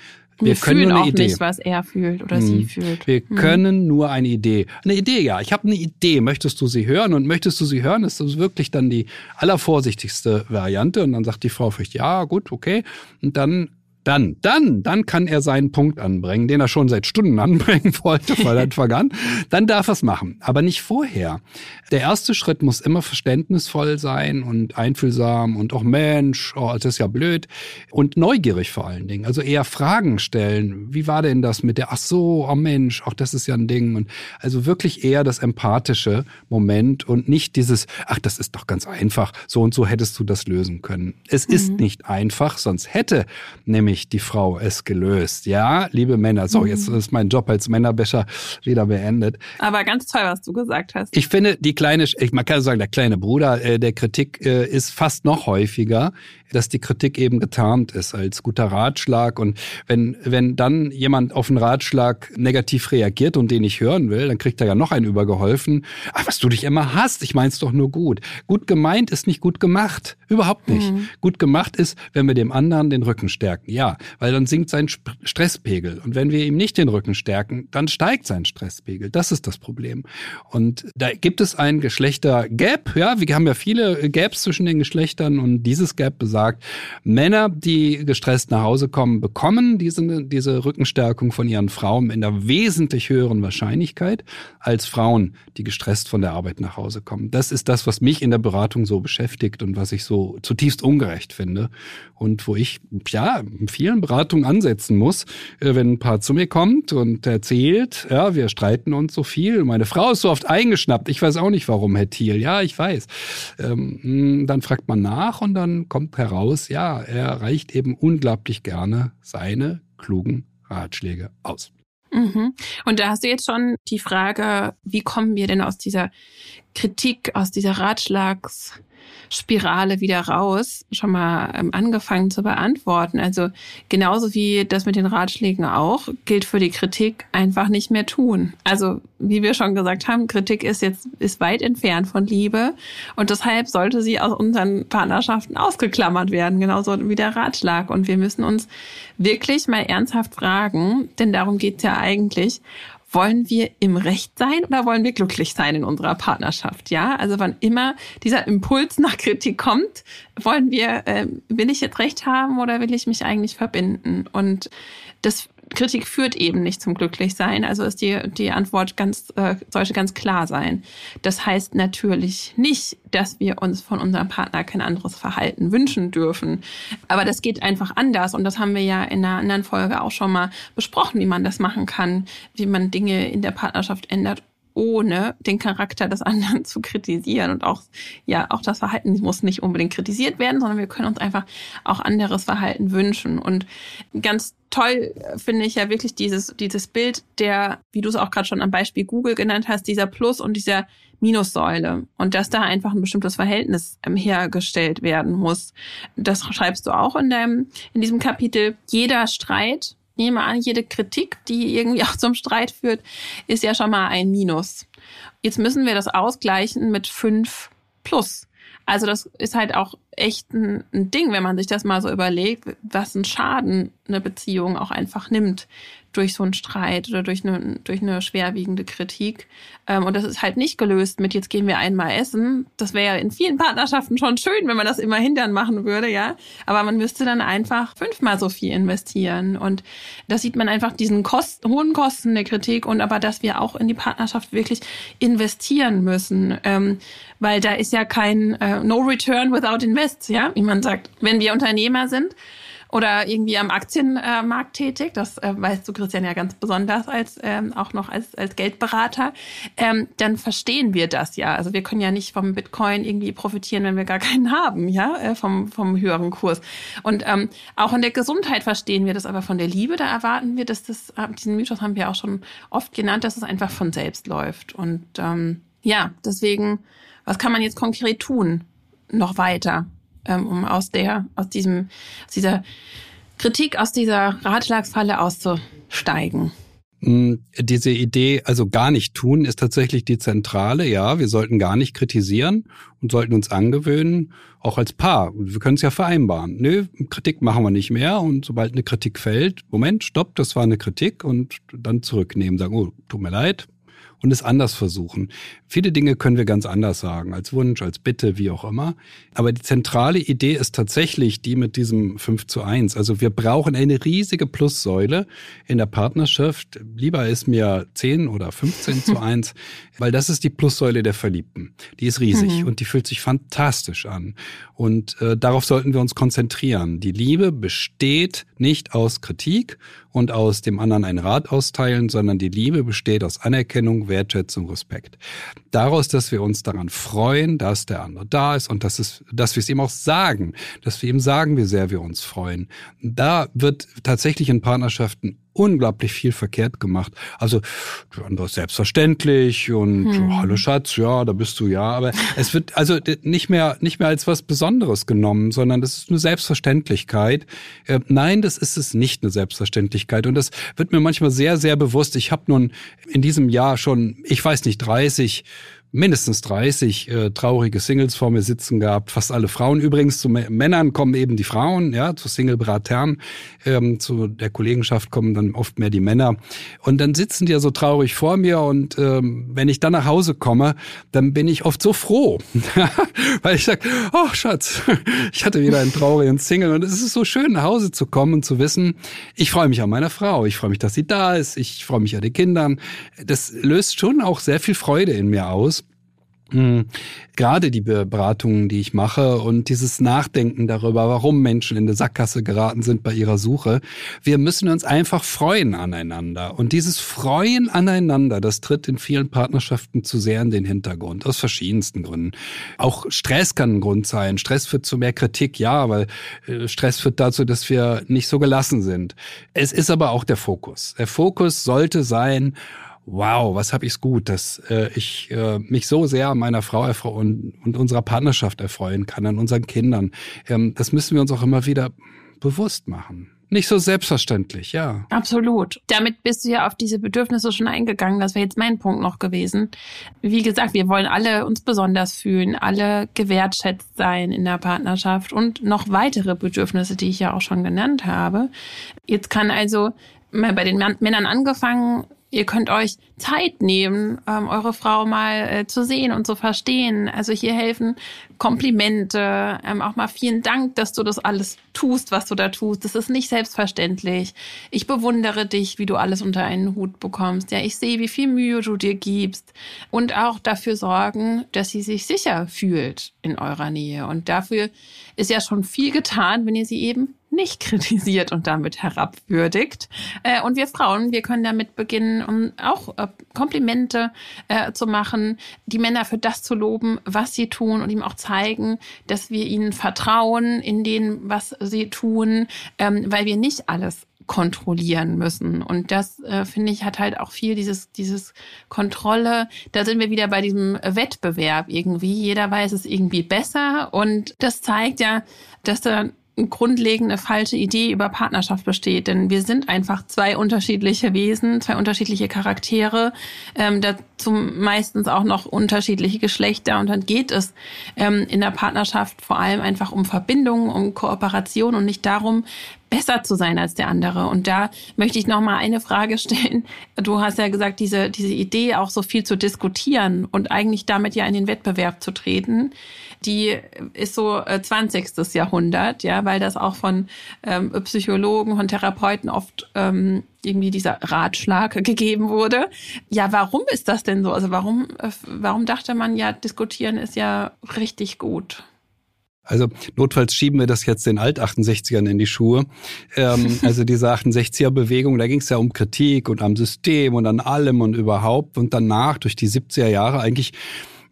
Wir, wir können nur eine auch Idee. nicht, was er fühlt oder hm. sie fühlt. Wir hm. können nur eine Idee. Eine Idee, ja. Ich habe eine Idee. Möchtest du sie hören? Und möchtest du sie hören, ist das wirklich dann die allervorsichtigste Variante. Und dann sagt die Frau vielleicht, ja, gut, okay. Und dann dann, dann, dann kann er seinen Punkt anbringen, den er schon seit Stunden anbringen (laughs) wollte, weil er vergangen. Dann darf er es machen, aber nicht vorher. Der erste Schritt muss immer verständnisvoll sein und einfühlsam und auch Mensch, oh, das ist ja blöd und neugierig vor allen Dingen. Also eher Fragen stellen. Wie war denn das mit der, ach so, oh Mensch, auch das ist ja ein Ding. Und also wirklich eher das empathische Moment und nicht dieses, ach, das ist doch ganz einfach. So und so hättest du das lösen können. Es mhm. ist nicht einfach, sonst hätte nämlich nämlich die Frau es gelöst. Ja, liebe Männer, so, jetzt mhm. ist mein Job als Männerbecher wieder beendet. Aber ganz toll, was du gesagt hast. Ich finde, die kleine, ich, man kann sagen, der kleine Bruder äh, der Kritik äh, ist fast noch häufiger dass die Kritik eben getarnt ist als guter Ratschlag. Und wenn, wenn dann jemand auf einen Ratschlag negativ reagiert und den ich hören will, dann kriegt er ja noch einen übergeholfen. Ach, was du dich immer hast, ich mein's doch nur gut. Gut gemeint ist nicht gut gemacht. Überhaupt nicht. Mhm. Gut gemacht ist, wenn wir dem anderen den Rücken stärken. Ja, weil dann sinkt sein Stresspegel. Und wenn wir ihm nicht den Rücken stärken, dann steigt sein Stresspegel. Das ist das Problem. Und da gibt es ein Geschlechter-Gap. Ja, wir haben ja viele Gaps zwischen den Geschlechtern und dieses Gap besagt, sagt, Männer, die gestresst nach Hause kommen, bekommen diese, diese Rückenstärkung von ihren Frauen in einer wesentlich höheren Wahrscheinlichkeit als Frauen, die gestresst von der Arbeit nach Hause kommen. Das ist das, was mich in der Beratung so beschäftigt und was ich so zutiefst ungerecht finde und wo ich ja in vielen Beratungen ansetzen muss, äh, wenn ein Paar zu mir kommt und erzählt, ja, wir streiten uns so viel, meine Frau ist so oft eingeschnappt, ich weiß auch nicht warum, Herr Thiel, ja, ich weiß. Ähm, hm, dann fragt man nach und dann kommt heraus, heraus, ja, er reicht eben unglaublich gerne seine klugen Ratschläge aus. Mhm. Und da hast du jetzt schon die Frage, wie kommen wir denn aus dieser Kritik, aus dieser Ratschlags Spirale wieder raus, schon mal ähm, angefangen zu beantworten. Also genauso wie das mit den Ratschlägen auch, gilt für die Kritik einfach nicht mehr tun. Also wie wir schon gesagt haben, Kritik ist jetzt ist weit entfernt von Liebe und deshalb sollte sie aus unseren Partnerschaften ausgeklammert werden, genauso wie der Ratschlag. Und wir müssen uns wirklich mal ernsthaft fragen, denn darum geht's ja eigentlich, wollen wir im Recht sein oder wollen wir glücklich sein in unserer Partnerschaft? Ja, also wann immer dieser Impuls nach Kritik kommt, wollen wir, äh, will ich jetzt Recht haben oder will ich mich eigentlich verbinden? Und das Kritik führt eben nicht zum Glücklichsein. Also ist die, die Antwort ganz, äh, sollte ganz klar sein. Das heißt natürlich nicht, dass wir uns von unserem Partner kein anderes Verhalten wünschen dürfen. Aber das geht einfach anders. Und das haben wir ja in einer anderen Folge auch schon mal besprochen, wie man das machen kann, wie man Dinge in der Partnerschaft ändert, ohne den Charakter des anderen (laughs) zu kritisieren. Und auch, ja, auch das Verhalten muss nicht unbedingt kritisiert werden, sondern wir können uns einfach auch anderes Verhalten wünschen. Und ganz toll finde ich ja wirklich dieses, dieses Bild der, wie du es auch gerade schon am Beispiel Google genannt hast, dieser Plus und dieser Minussäule und dass da einfach ein bestimmtes Verhältnis ähm, hergestellt werden muss. Das schreibst du auch in deinem, in diesem Kapitel. Jeder Streit nehme an, jede Kritik, die irgendwie (laughs) auch zum Streit führt, ist ja schon mal ein Minus. Jetzt müssen wir das ausgleichen mit fünf plus. Also das ist halt auch echt ein, ein Ding, wenn man sich das mal so überlegt, was ein Schaden eine Beziehung auch einfach nimmt durch so einen Streit oder durch eine, durch eine schwerwiegende Kritik. Ähm, und das ist halt nicht gelöst mit, jetzt gehen wir einmal essen. Das wäre ja in vielen Partnerschaften schon schön, wenn man das immer hintern machen würde, ja. Aber man müsste dann einfach fünfmal so viel investieren. Und da sieht man einfach diesen Kosten, hohen Kosten der Kritik und aber, dass wir auch in die Partnerschaft wirklich investieren müssen. Ähm, weil da ist ja kein äh, No Return without Invest, ja, wie man sagt. Wenn wir Unternehmer sind, oder irgendwie am Aktienmarkt tätig. Das äh, weißt du, Christian, ja ganz besonders als ähm, auch noch als, als Geldberater. Ähm, dann verstehen wir das ja. Also wir können ja nicht vom Bitcoin irgendwie profitieren, wenn wir gar keinen haben, ja, äh, vom, vom höheren Kurs. Und ähm, auch in der Gesundheit verstehen wir das, aber von der Liebe, da erwarten wir, dass das, äh, diesen Mythos haben wir auch schon oft genannt, dass es einfach von selbst läuft. Und ähm, ja, deswegen, was kann man jetzt konkret tun? Noch weiter ähm, um aus der, aus diesem, aus dieser Kritik, aus dieser Ratschlagsfalle auszusteigen. Mm, diese Idee, also gar nicht tun, ist tatsächlich die zentrale. Ja, wir sollten gar nicht kritisieren und sollten uns angewöhnen, auch als Paar. Wir können es ja vereinbaren. Nö, Kritik machen wir nicht mehr und sobald eine Kritik fällt, Moment, stopp, das war eine Kritik und dann zurücknehmen, sagen, oh, tut mir leid, und es anders versuchen. Viele Dinge können wir ganz anders sagen, als Wunsch, als Bitte, wie auch immer. Aber die zentrale Idee ist tatsächlich die mit diesem 5 zu 1. Also wir brauchen eine riesige Plussäule in der Partnerschaft. Lieber ist mir 10 oder 15 zu (laughs) 1, weil das ist die Plussäule der Verliebten. Die ist riesig mhm. und die fühlt sich fantastisch an. Und äh, darauf sollten wir uns konzentrieren. Die Liebe besteht nicht aus Kritik und aus dem anderen einen Rat austeilen, sondern die Liebe besteht aus Anerkennung, Wertschätzung, Respekt. Daraus, dass wir uns daran freuen, dass der andere da ist und dass, es, dass wir es ihm auch sagen, dass wir ihm sagen, wie sehr wir uns freuen. Da wird tatsächlich in Partnerschaften unglaublich viel verkehrt gemacht. Also selbstverständlich und hm. hallo Schatz, ja, da bist du ja, aber es wird also nicht mehr nicht mehr als was Besonderes genommen, sondern das ist eine Selbstverständlichkeit. Äh, nein, das ist es nicht eine Selbstverständlichkeit und das wird mir manchmal sehr sehr bewusst. Ich habe nun in diesem Jahr schon, ich weiß nicht, 30 mindestens 30 äh, traurige Singles vor mir sitzen gehabt, fast alle Frauen. Übrigens zu Männern kommen eben die Frauen, ja, zu Single-Bratern, ähm, zu der Kollegenschaft kommen dann oft mehr die Männer. Und dann sitzen die ja so traurig vor mir und ähm, wenn ich dann nach Hause komme, dann bin ich oft so froh, (laughs) weil ich sage, oh Schatz, (laughs) ich hatte wieder einen traurigen Single und es ist so schön nach Hause zu kommen und zu wissen, ich freue mich an meiner Frau, ich freue mich, dass sie da ist, ich freue mich an den Kindern. Das löst schon auch sehr viel Freude in mir aus. Mhm. Gerade die Beratungen, die ich mache und dieses Nachdenken darüber, warum Menschen in der Sackgasse geraten sind bei ihrer Suche. Wir müssen uns einfach freuen aneinander. Und dieses Freuen aneinander, das tritt in vielen Partnerschaften zu sehr in den Hintergrund, aus verschiedensten Gründen. Auch Stress kann ein Grund sein. Stress führt zu mehr Kritik, ja, weil äh, Stress führt dazu, dass wir nicht so gelassen sind. Es ist aber auch der Fokus. Der Fokus sollte sein, wow, was habe ich's gut, dass äh, ich äh, mich so sehr an meiner Frau und, und unserer Partnerschaft erfreuen kann, an unseren Kindern. Ähm, das müssen wir uns auch immer wieder bewusst machen. Nicht so selbstverständlich, ja. Absolut. Damit bist du ja auf diese Bedürfnisse schon eingegangen. Das wäre jetzt mein Punkt noch gewesen. Wie gesagt, wir wollen alle uns besonders fühlen, alle gewertschätzt sein in der Partnerschaft und noch weitere Bedürfnisse, die ich ja auch schon genannt habe. Jetzt kann also mal bei den Männern angefangen, Ihr könnt euch Zeit nehmen, ähm, eure Frau mal äh, zu sehen und zu verstehen. Also hier helfen Komplimente, ähm, auch mal vielen Dank, dass du das alles tust, was du da tust. Das ist nicht selbstverständlich. Ich bewundere dich, wie du alles unter einen Hut bekommst. Ja, ich sehe, wie viel Mühe du dir gibst und auch dafür sorgen, dass sie sich sicher fühlt in eurer Nähe. Und dafür ist ja schon viel getan, wenn ihr sie eben nicht kritisiert und damit herabwürdigt. Äh, und wir Frauen, wir können damit beginnen, um auch äh, Komplimente äh, zu machen, die Männer für das zu loben, was sie tun und ihm auch zeigen, dass wir ihnen vertrauen in dem, was sie tun, ähm, weil wir nicht alles kontrollieren müssen. Und das, äh, finde ich, hat halt auch viel dieses, dieses Kontrolle. Da sind wir wieder bei diesem Wettbewerb irgendwie. Jeder weiß es irgendwie besser. Und das zeigt ja, dass da grundlegende falsche Idee über Partnerschaft besteht. Denn wir sind einfach zwei unterschiedliche Wesen, zwei unterschiedliche Charaktere, ähm, dazu meistens auch noch unterschiedliche Geschlechter. Und dann geht es ähm, in der Partnerschaft vor allem einfach um Verbindung, um Kooperation und nicht darum, besser zu sein als der andere. Und da möchte ich noch mal eine Frage stellen. Du hast ja gesagt, diese, diese Idee auch so viel zu diskutieren und eigentlich damit ja in den Wettbewerb zu treten die ist so 20. Äh, Jahrhundert, ja, weil das auch von ähm, Psychologen, von Therapeuten oft ähm, irgendwie dieser Ratschlag gegeben wurde. Ja, warum ist das denn so? Also warum, äh, warum dachte man ja, diskutieren ist ja richtig gut? Also notfalls schieben wir das jetzt den Alt-68ern in die Schuhe. Ähm, (laughs) also diese 68er-Bewegung, da ging es ja um Kritik und am System und an allem und überhaupt. Und danach, durch die 70er Jahre, eigentlich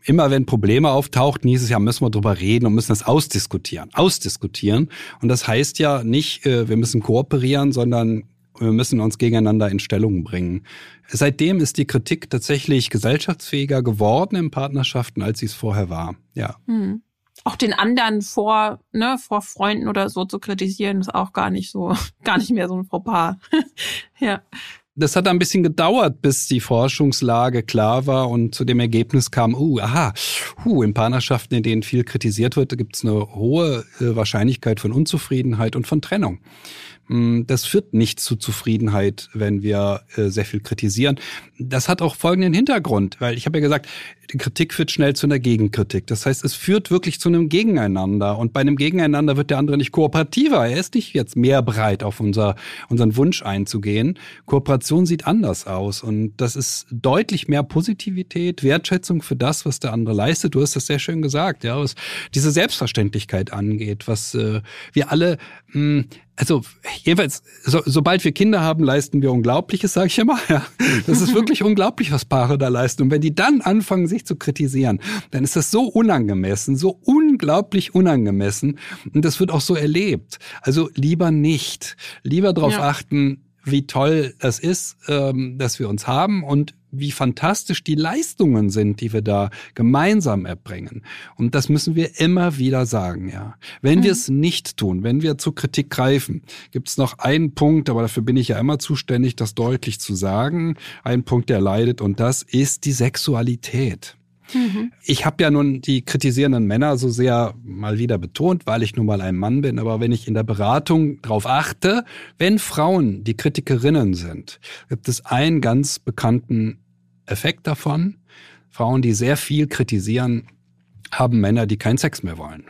immer wenn Probleme auftauchten, hieß es ja, müssen wir drüber reden und müssen das ausdiskutieren. Ausdiskutieren. Und das heißt ja nicht, äh, wir müssen kooperieren, sondern wir müssen uns gegeneinander in Stellung bringen. Seitdem ist die Kritik tatsächlich gesellschaftsfähiger geworden in Partnerschaften, als sie es vorher war. Ja. Hm. Auch den anderen vor, ne, vor Freunden oder so zu kritisieren, ist auch gar nicht so, (laughs) gar nicht mehr so ein Fauxpas. (laughs) ja das hat ein bisschen gedauert, bis die Forschungslage klar war und zu dem Ergebnis kam, uh, aha, uh, in Partnerschaften, in denen viel kritisiert wird, gibt es eine hohe äh, Wahrscheinlichkeit von Unzufriedenheit und von Trennung. Mm, das führt nicht zu Zufriedenheit, wenn wir äh, sehr viel kritisieren. Das hat auch folgenden Hintergrund, weil ich habe ja gesagt, die Kritik führt schnell zu einer Gegenkritik. Das heißt, es führt wirklich zu einem Gegeneinander. Und bei einem Gegeneinander wird der andere nicht kooperativer. Er ist nicht jetzt mehr bereit, auf unser, unseren Wunsch einzugehen. Kooperation sieht anders aus. Und das ist deutlich mehr Positivität, Wertschätzung für das, was der andere leistet. Du hast das sehr schön gesagt, ja, was diese Selbstverständlichkeit angeht, was äh, wir alle mh, hm, also jedenfalls, so, sobald wir Kinder haben, leisten wir Unglaubliches, sage ich immer. Ja. Das ist wirklich unglaublich, was Paare da leisten. Und wenn die dann anfangen, sich zu kritisieren, dann ist das so unangemessen, so unglaublich unangemessen. Und das wird auch so erlebt. Also lieber nicht. Lieber darauf ja. achten, wie toll das ist, ähm, dass wir uns haben und wie fantastisch die Leistungen sind, die wir da gemeinsam erbringen. Und das müssen wir immer wieder sagen, ja. Wenn mhm. wir es nicht tun, wenn wir zur Kritik greifen, gibt es noch einen Punkt, aber dafür bin ich ja immer zuständig, das deutlich zu sagen. Ein Punkt, der leidet, und das ist die Sexualität. Mhm. Ich habe ja nun die kritisierenden Männer so sehr mal wieder betont, weil ich nun mal ein Mann bin. Aber wenn ich in der Beratung darauf achte, wenn Frauen die Kritikerinnen sind, gibt es einen ganz bekannten Effekt davon. Frauen, die sehr viel kritisieren, haben Männer, die keinen Sex mehr wollen.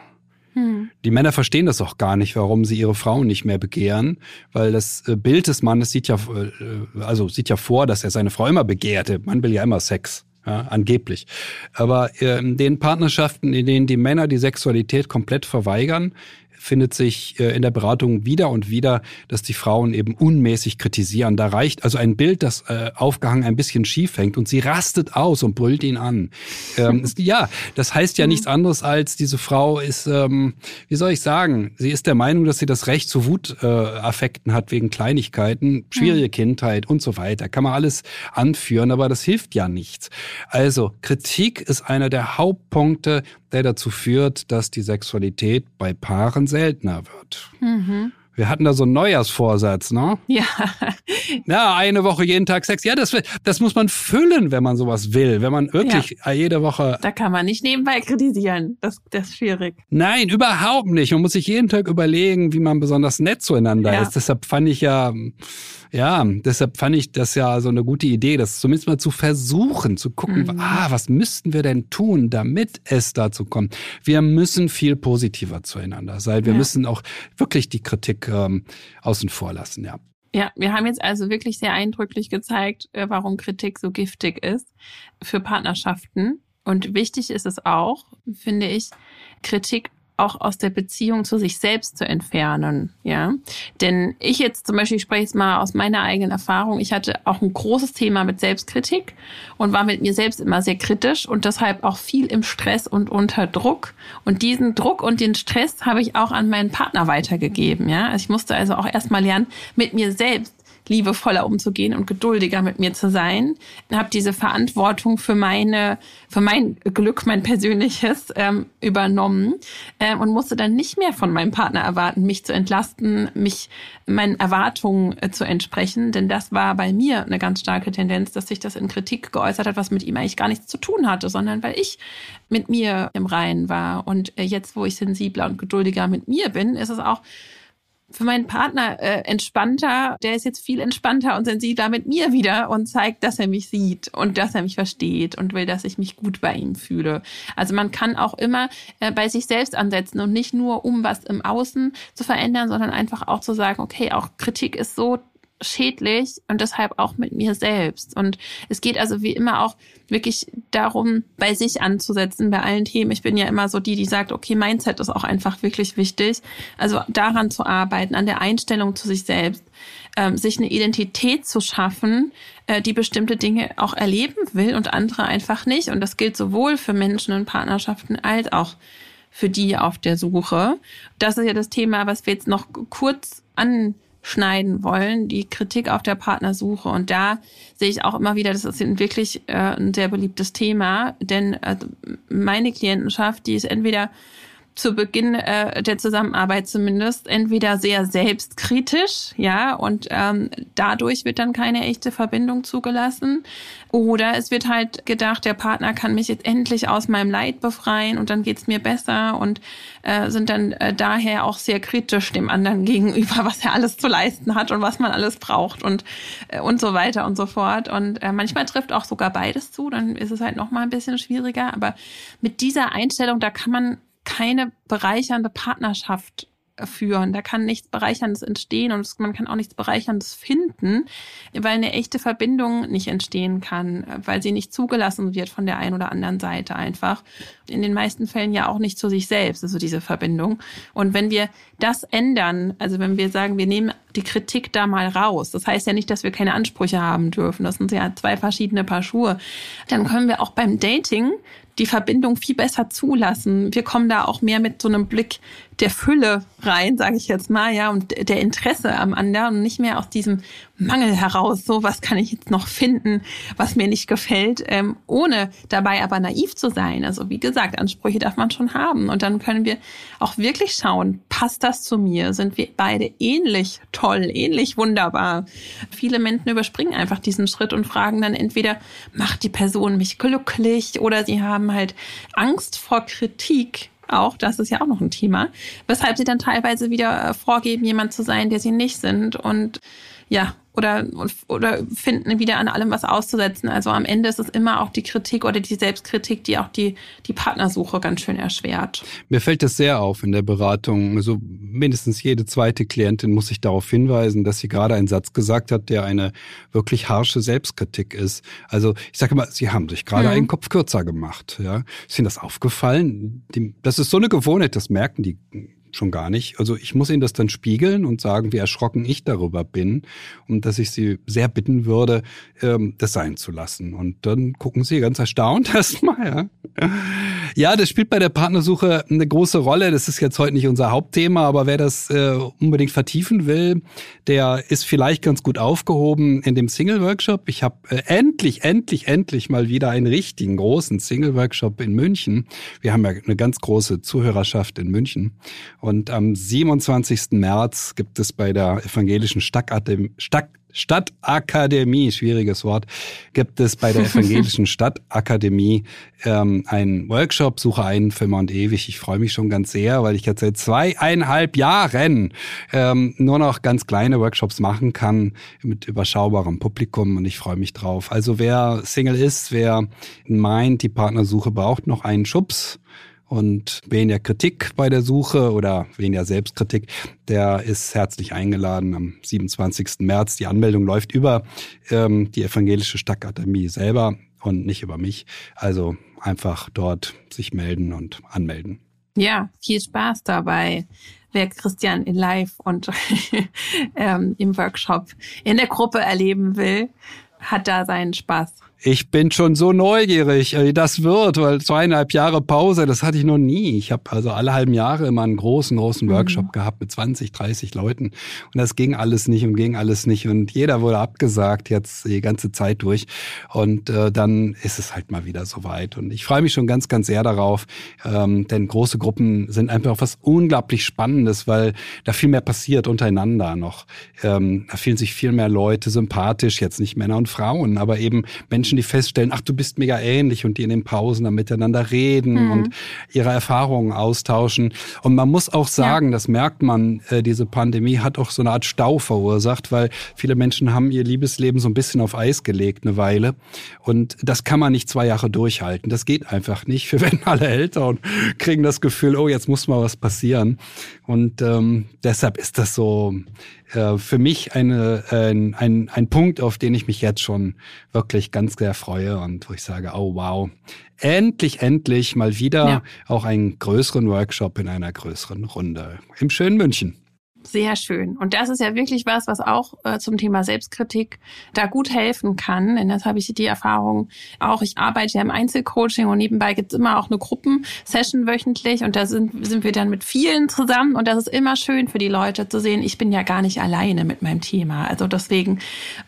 Mhm. Die Männer verstehen das auch gar nicht, warum sie ihre Frauen nicht mehr begehren, weil das äh, Bild des Mannes sieht ja, äh, also sieht ja vor, dass er seine Frau immer begehrte. Man will ja immer Sex ja, angeblich. Aber in den Partnerschaften, in denen die Männer die Sexualität komplett verweigern, findet sich äh, in der Beratung wieder und wieder, dass die Frauen eben unmäßig kritisieren. Da reicht also ein Bild, das äh, aufgehangen ein bisschen schief hängt und sie rastet aus und brüllt ihn an. Ähm, (laughs) ja, das heißt ja nichts anderes als, diese Frau ist, ähm, wie soll ich sagen, sie ist der Meinung, dass sie das Recht zu Wutaffekten äh, hat wegen Kleinigkeiten, schwierige Kindheit und so weiter. Kann man alles anführen, aber das hilft ja nichts. Also Kritik ist einer der Hauptpunkte, der dazu führt, dass die Sexualität bei Paaren seltener wird. Mhm. Wir hatten da so einen Neujahrsvorsatz, ne? Ja. (laughs) Ja, eine Woche jeden Tag Sex. Ja, das, das muss man füllen, wenn man sowas will. Wenn man wirklich ja. jede Woche. Da kann man nicht nebenbei kritisieren. Das, das ist schwierig. Nein, überhaupt nicht. Man muss sich jeden Tag überlegen, wie man besonders nett zueinander ja. ist. Deshalb fand ich ja, ja, deshalb fand ich das ja so eine gute Idee, das zumindest mal zu versuchen, zu gucken, mhm. ah, was müssten wir denn tun, damit es dazu kommt. Wir müssen viel positiver zueinander sein. Wir ja. müssen auch wirklich die Kritik ähm, außen vor lassen, ja. Ja, wir haben jetzt also wirklich sehr eindrücklich gezeigt, äh, warum Kritik so giftig ist für Partnerschaften. Und wichtig ist es auch, finde ich, Kritik auch aus der Beziehung zu sich selbst zu entfernen, ja. Denn ich jetzt zum Beispiel, ich spreche jetzt mal aus meiner eigenen Erfahrung, ich hatte auch ein großes Thema mit Selbstkritik und war mit mir selbst immer sehr kritisch und deshalb auch viel im Stress und unter Druck. Und diesen Druck und den Stress habe ich auch an meinen Partner weitergegeben, ja. Also ich musste also auch erstmal lernen, mit mir selbst liebevoller umzugehen und geduldiger mit mir zu sein. Habe diese Verantwortung für meine, für mein Glück, mein persönliches ähm, übernommen ähm, und musste dann nicht mehr von meinem Partner erwarten, mich zu entlasten, mich meinen Erwartungen äh, zu entsprechen, denn das war bei mir eine ganz starke Tendenz, dass sich das in Kritik geäußert hat, was mit ihm eigentlich gar nichts zu tun hatte, sondern weil ich mit mir im Reinen war und äh, jetzt, wo ich sensibler und geduldiger mit mir bin, ist es auch für meinen Partner äh, entspannter. Der ist jetzt viel entspannter und sensibler mit mir wieder und zeigt, dass er mich sieht und dass er mich versteht und will, dass ich mich gut bei ihm fühle. Also man kann auch immer äh, bei sich selbst ansetzen und nicht nur um was im Außen zu verändern, sondern einfach auch zu sagen, okay, auch Kritik ist so schädlich und deshalb auch mit mir selbst. Und es geht also wie immer auch wirklich darum, bei sich anzusetzen, bei allen Themen. Ich bin ja immer so die, die sagt, okay, Mindset ist auch einfach wirklich wichtig. Also daran zu arbeiten, an der Einstellung zu sich selbst, ähm, sich eine Identität zu schaffen, äh, die bestimmte Dinge auch erleben will und andere einfach nicht. Und das gilt sowohl für Menschen in Partnerschaften als auch für die auf der Suche. Das ist ja das Thema, was wir jetzt noch kurz an schneiden wollen, die Kritik auf der Partnersuche. Und da sehe ich auch immer wieder, das ist wirklich äh, ein sehr beliebtes Thema, denn äh, meine Klientenschaft, die ist entweder zu Beginn äh, der Zusammenarbeit zumindest entweder sehr selbstkritisch, ja, und ähm, dadurch wird dann keine echte Verbindung zugelassen, oder es wird halt gedacht, der Partner kann mich jetzt endlich aus meinem Leid befreien und dann geht's mir besser und äh, sind dann äh, daher auch sehr kritisch dem anderen (laughs) gegenüber, was er alles zu leisten hat und was man alles braucht und äh, und so weiter und so fort. Und äh, manchmal trifft auch sogar beides zu, dann ist es halt noch mal ein bisschen schwieriger. Aber mit dieser Einstellung, da kann man keine bereichernde Partnerschaft führen. Da kann nichts Bereicherndes entstehen und man kann auch nichts Bereicherndes finden, weil eine echte Verbindung nicht entstehen kann, weil sie nicht zugelassen wird von der einen oder anderen Seite einfach. In den meisten Fällen ja auch nicht zu sich selbst, also diese Verbindung. Und wenn wir das ändern, also wenn wir sagen, wir nehmen die Kritik da mal raus, das heißt ja nicht, dass wir keine Ansprüche haben dürfen, das sind ja zwei verschiedene Paar Schuhe, dann können wir auch beim Dating die Verbindung viel besser zulassen. Wir kommen da auch mehr mit so einem Blick der Fülle rein, sage ich jetzt mal, ja, und der Interesse am anderen und nicht mehr aus diesem Mangel heraus, so was kann ich jetzt noch finden, was mir nicht gefällt, ähm, ohne dabei aber naiv zu sein. Also wie gesagt, Ansprüche darf man schon haben und dann können wir auch wirklich schauen, passt das zu mir? Sind wir beide ähnlich toll, ähnlich wunderbar? Viele Menschen überspringen einfach diesen Schritt und fragen dann entweder, macht die Person mich glücklich oder sie haben halt Angst vor Kritik auch, das ist ja auch noch ein Thema, weshalb sie dann teilweise wieder äh, vorgeben, jemand zu sein, der sie nicht sind. Und ja, oder, oder finden wieder an allem was auszusetzen. Also am Ende ist es immer auch die Kritik oder die Selbstkritik, die auch die, die Partnersuche ganz schön erschwert. Mir fällt das sehr auf in der Beratung. Also mindestens jede zweite Klientin muss sich darauf hinweisen, dass sie gerade einen Satz gesagt hat, der eine wirklich harsche Selbstkritik ist. Also ich sage immer, sie haben sich gerade mhm. einen Kopf kürzer gemacht. Ja, ist Ihnen das aufgefallen? Das ist so eine Gewohnheit, das merken die schon gar nicht. Also ich muss Ihnen das dann spiegeln und sagen, wie erschrocken ich darüber bin und dass ich Sie sehr bitten würde, ähm, das sein zu lassen. Und dann gucken Sie ganz erstaunt (laughs) erstmal, ja. Ja, das spielt bei der Partnersuche eine große Rolle. Das ist jetzt heute nicht unser Hauptthema, aber wer das äh, unbedingt vertiefen will, der ist vielleicht ganz gut aufgehoben in dem Single-Workshop. Ich habe äh, endlich, endlich, endlich mal wieder einen richtigen großen Single-Workshop in München. Wir haben ja eine ganz große Zuhörerschaft in München. Und am 27. März gibt es bei der evangelischen Stadtakademie, Stadt Stadtakademie, schwieriges Wort, gibt es bei der (laughs) Evangelischen Stadtakademie ähm, einen Workshop, Suche einen für immer und ewig. Ich freue mich schon ganz sehr, weil ich jetzt seit zweieinhalb Jahren ähm, nur noch ganz kleine Workshops machen kann mit überschaubarem Publikum und ich freue mich drauf. Also wer Single ist, wer meint, die Partnersuche braucht noch einen Schubs, und weniger Kritik bei der Suche oder weniger Selbstkritik, der ist herzlich eingeladen am 27. März. Die Anmeldung läuft über ähm, die Evangelische Stadtakademie selber und nicht über mich. Also einfach dort sich melden und anmelden. Ja, viel Spaß dabei. Wer Christian in Live und (laughs) ähm, im Workshop in der Gruppe erleben will, hat da seinen Spaß. Ich bin schon so neugierig, wie das wird, weil zweieinhalb Jahre Pause, das hatte ich noch nie. Ich habe also alle halben Jahre immer einen großen, großen mhm. Workshop mhm. gehabt mit 20, 30 Leuten. Und das ging alles nicht und ging alles nicht. Und jeder wurde abgesagt jetzt die ganze Zeit durch. Und äh, dann ist es halt mal wieder soweit. Und ich freue mich schon ganz, ganz sehr darauf. Ähm, denn große Gruppen sind einfach was unglaublich Spannendes, weil da viel mehr passiert untereinander noch. Ähm, da fühlen sich viel mehr Leute sympathisch, jetzt nicht Männer und Frauen, aber eben Menschen, Menschen, die feststellen, ach, du bist mega ähnlich und die in den Pausen dann miteinander reden mhm. und ihre Erfahrungen austauschen. Und man muss auch sagen, ja. das merkt man, äh, diese Pandemie hat auch so eine Art Stau verursacht, weil viele Menschen haben ihr Liebesleben so ein bisschen auf Eis gelegt eine Weile. Und das kann man nicht zwei Jahre durchhalten. Das geht einfach nicht. Wir (laughs) werden alle älter und kriegen das Gefühl, oh, jetzt muss mal was passieren. Und ähm, deshalb ist das so äh, für mich eine, ein, ein, ein Punkt, auf den ich mich jetzt schon wirklich ganz sehr freue und wo ich sage, oh wow, endlich, endlich mal wieder ja. auch einen größeren Workshop in einer größeren Runde im schönen München. Sehr schön. Und das ist ja wirklich was, was auch äh, zum Thema Selbstkritik da gut helfen kann. Denn das habe ich die Erfahrung auch. Ich arbeite ja im Einzelcoaching und nebenbei gibt es immer auch eine Gruppensession wöchentlich und da sind, sind wir dann mit vielen zusammen und das ist immer schön für die Leute zu sehen, ich bin ja gar nicht alleine mit meinem Thema. Also deswegen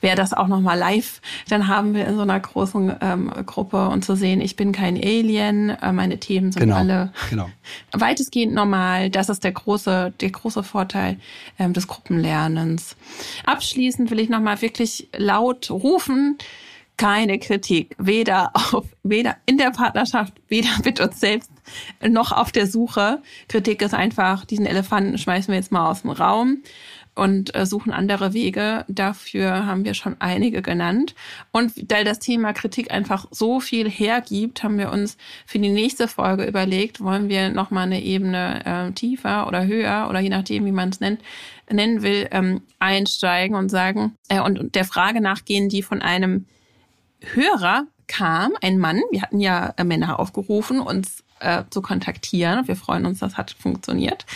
wäre das auch nochmal live. Dann haben wir in so einer großen ähm, Gruppe und zu sehen, ich bin kein Alien, äh, meine Themen sind genau, alle genau. weitestgehend normal. Das ist der große, der große Vorteil ähm, des Gruppenlernens. Abschließend will ich nochmal wirklich laut rufen, keine Kritik, weder auf, weder in der Partnerschaft, weder mit uns selbst, noch auf der Suche. Kritik ist einfach, diesen Elefanten schmeißen wir jetzt mal aus dem Raum und äh, suchen andere Wege. Dafür haben wir schon einige genannt. Und weil das Thema Kritik einfach so viel hergibt, haben wir uns für die nächste Folge überlegt, wollen wir nochmal eine Ebene äh, tiefer oder höher oder je nachdem, wie man es nennt, nennen will, ähm, einsteigen und sagen äh, und, und der Frage nachgehen, die von einem Hörer kam, ein Mann, wir hatten ja äh, Männer aufgerufen, uns äh, zu kontaktieren. Wir freuen uns, das hat funktioniert.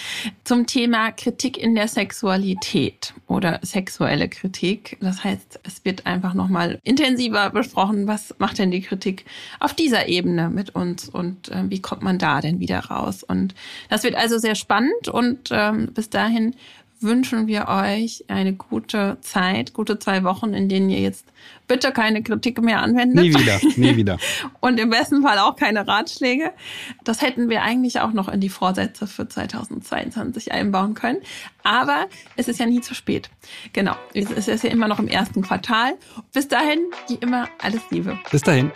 Zum Thema Kritik in der Sexualität oder sexuelle Kritik. Das heißt, es wird einfach nochmal intensiver besprochen, was macht denn die Kritik auf dieser Ebene mit uns und äh, wie kommt man da denn wieder raus. Und das wird also sehr spannend und ähm, bis dahin wünschen wir euch eine gute Zeit, gute zwei Wochen, in denen ihr jetzt bitte keine Kritik mehr anwendet. Nie wieder, nie wieder. (laughs) Und im besten Fall auch keine Ratschläge. Das hätten wir eigentlich auch noch in die Vorsätze für 2022 einbauen können. Aber es ist ja nie zu spät. Genau. Es ist ja immer noch im ersten Quartal. Bis dahin, wie immer, alles Liebe. Bis dahin.